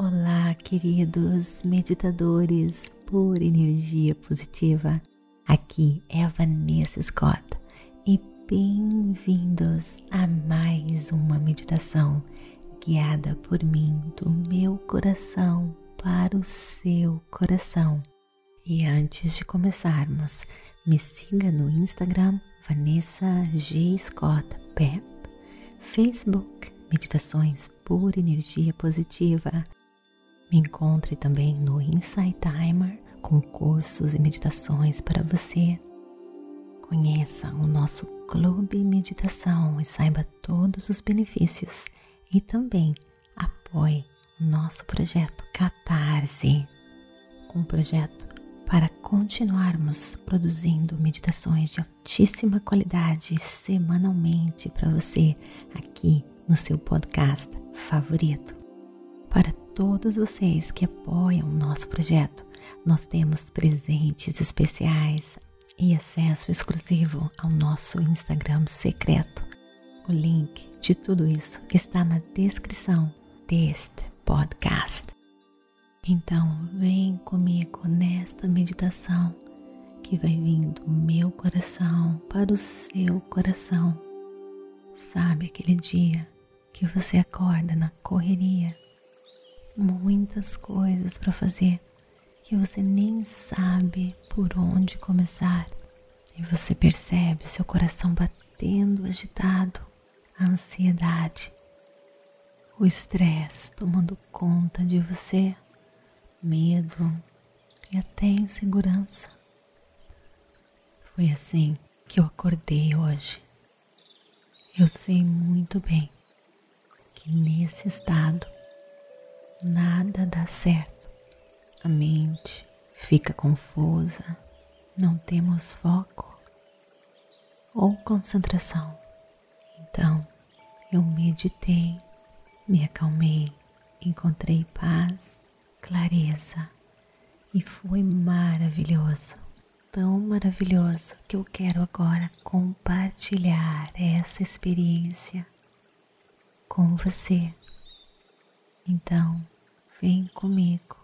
Olá, queridos meditadores por energia positiva. Aqui é a Vanessa Scott e bem-vindos a mais uma meditação guiada por mim do meu coração para o seu coração. E antes de começarmos, me siga no Instagram Vanessa G. Scott Pep, Facebook Meditações por Energia Positiva. Me encontre também no Insight Timer com cursos e meditações para você. Conheça o nosso Clube Meditação e saiba todos os benefícios. E também apoie nosso projeto Catarse, um projeto para continuarmos produzindo meditações de altíssima qualidade semanalmente para você aqui no seu podcast favorito. Para todos vocês que apoiam o nosso projeto, nós temos presentes especiais e acesso exclusivo ao nosso Instagram secreto. O link de tudo isso está na descrição deste podcast. Então, vem comigo nesta meditação que vai vindo do meu coração para o seu coração. Sabe aquele dia que você acorda na correria, muitas coisas para fazer que você nem sabe por onde começar e você percebe seu coração batendo agitado, a ansiedade, o estresse tomando conta de você, medo e até insegurança. Foi assim que eu acordei hoje. Eu sei muito bem que nesse estado nada dá certo. A mente fica confusa, não temos foco ou concentração. Então eu meditei, me acalmei, encontrei paz, clareza e foi maravilhoso. Tão maravilhoso que eu quero agora compartilhar essa experiência com você. Então, vem comigo,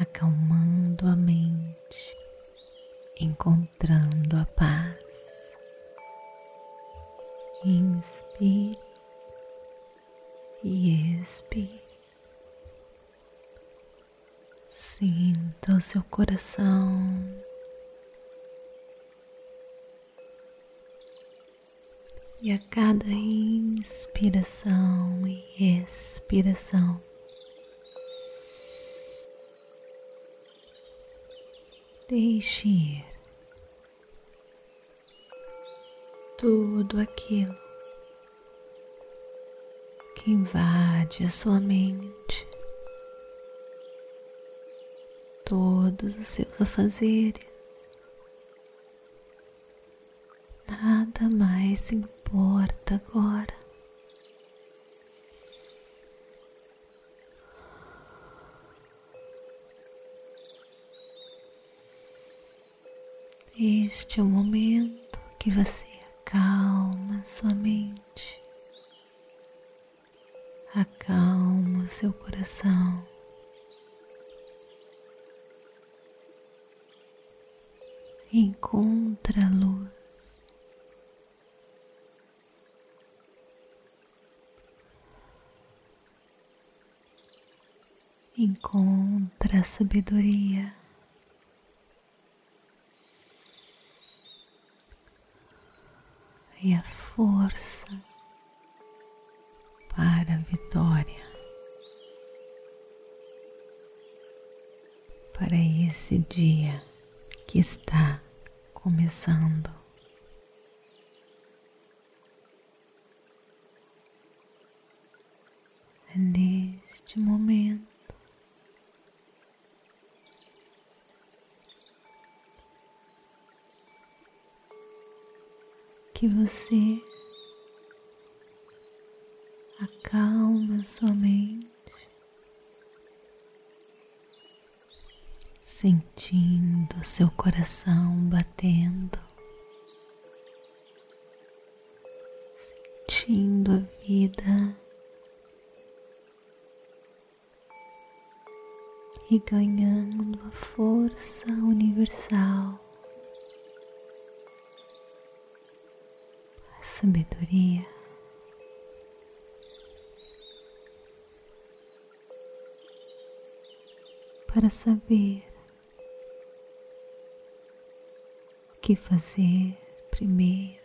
acalmando a mente, encontrando a paz. Inspire e expire. Sinta o seu coração E a cada inspiração e expiração, deixe ir tudo aquilo que invade a sua mente, todos os seus afazeres. Nada mais importa importa agora. Este é o momento que você acalma sua mente, acalma seu coração. Encontra a luz. Encontra a sabedoria. E a força para a vitória, para esse dia que está começando. Neste momento que você acalma sua mente, sentindo seu coração batendo, sentindo a vida e ganhando a força universal, a sabedoria. Para saber o que fazer primeiro.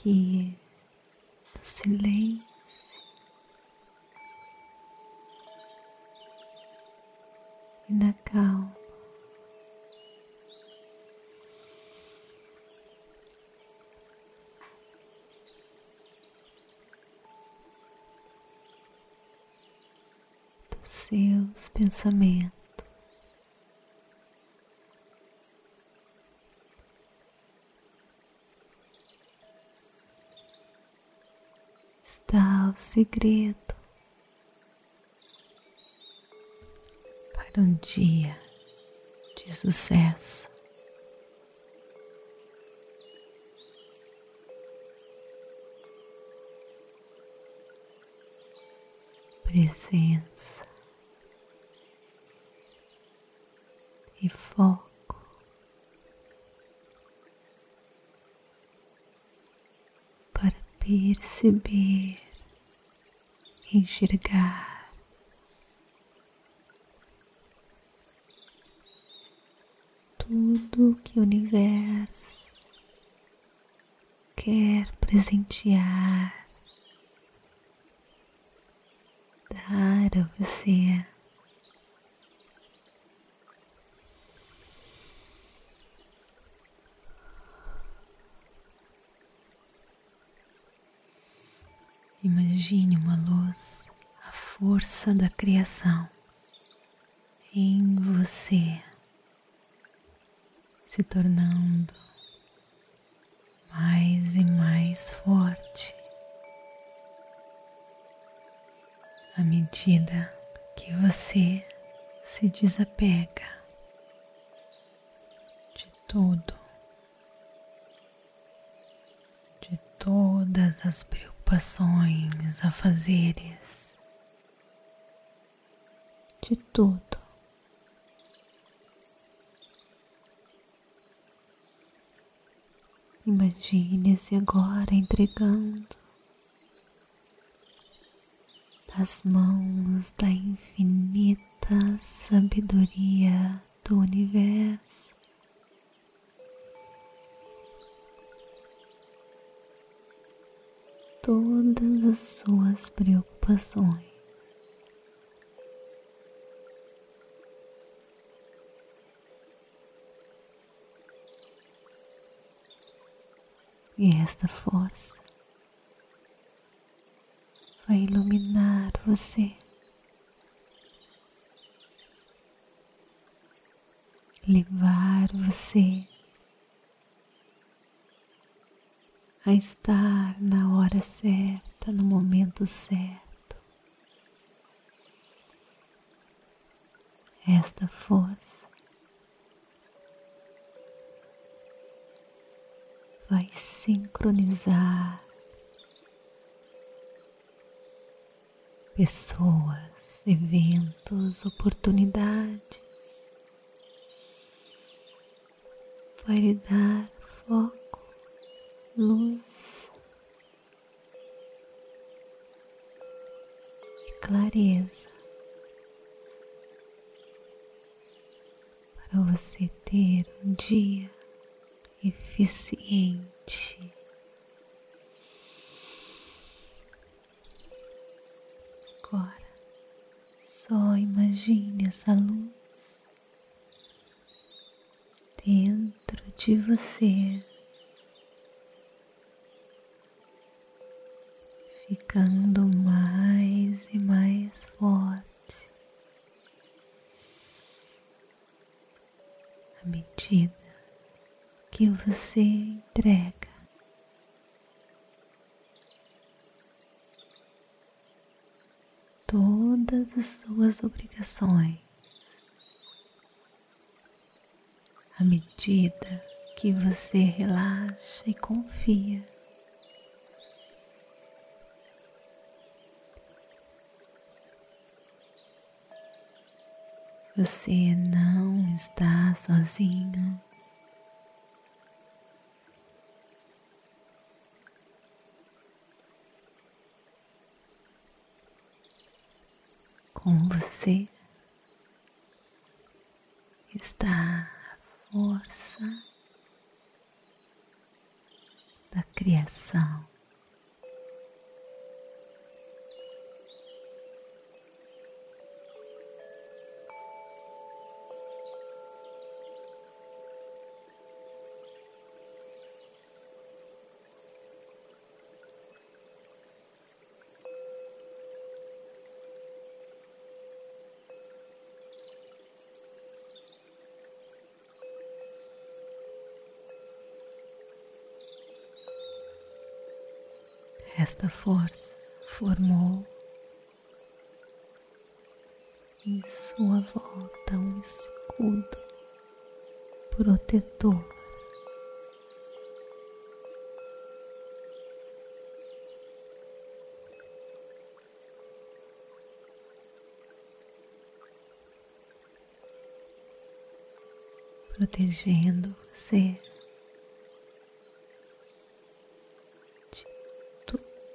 aqui no silêncio. E na calma. Seus pensamentos. está o segredo para um dia de sucesso. Presença foco. perceber, enxergar. Tudo que o universo quer presentear, dar a você. Imagine uma luz, a força da criação em você, se tornando mais e mais forte à medida que você se desapega de tudo, de todas as preocupações preocupações, afazeres, de tudo. Imagine-se agora entregando as mãos da infinita sabedoria do universo todas as suas preocupações. E esta força vai iluminar você, levar você a estar na hora certa, no momento certo. Esta força vai sincronizar pessoas, eventos, oportunidades, vai lhe dar foco luz e clareza para você ter um dia eficiente. Agora, só imagine essa luz dentro de você. Ficando mais e mais forte. À medida que você entrega todas as suas obrigações à medida que você relaxa e confia você não está sozinho. Com você está a força da criação. Esta força formou em sua volta um escudo protetor. Protegendo você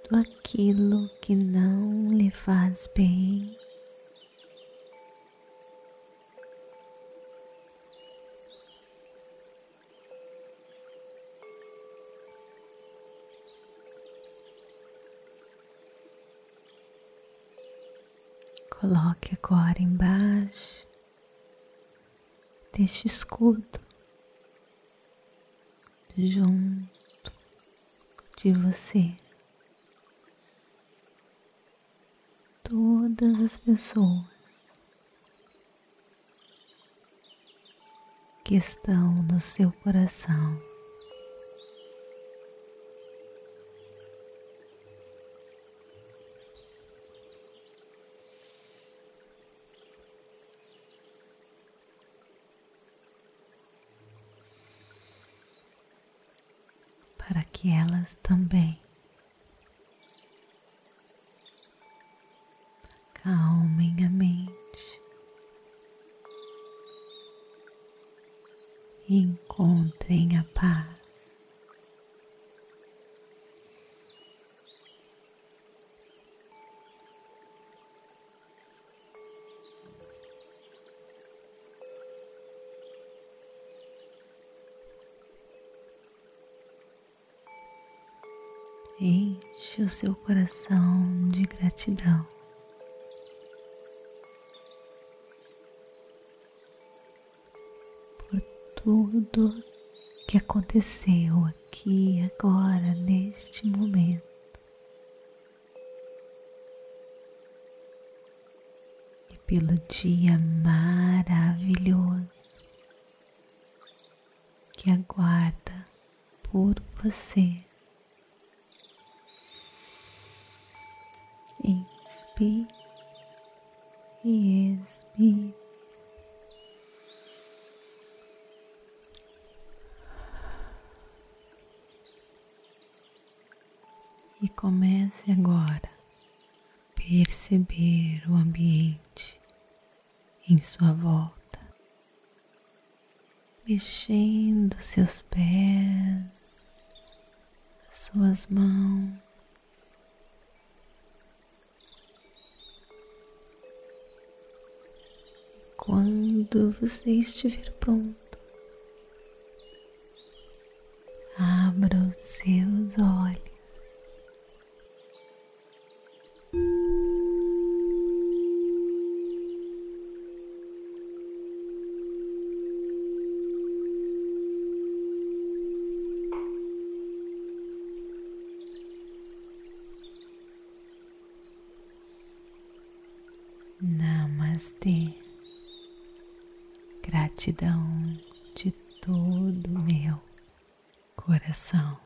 tudo aquilo que não lhe faz bem. Coloque agora embaixo deste escudo junto de você. Todas as pessoas que estão no seu coração. Para que elas também acalmem a mente encontrem a paz. Enche o seu coração de gratidão. Tudo que aconteceu aqui agora neste momento. E pelo dia maravilhoso que aguarda por você. Inspire e expire. Comece agora a perceber o ambiente em sua volta, mexendo seus pés, suas mãos. Quando você estiver pronto, abra os seus olhos. Namastê. Gratidão de todo meu coração.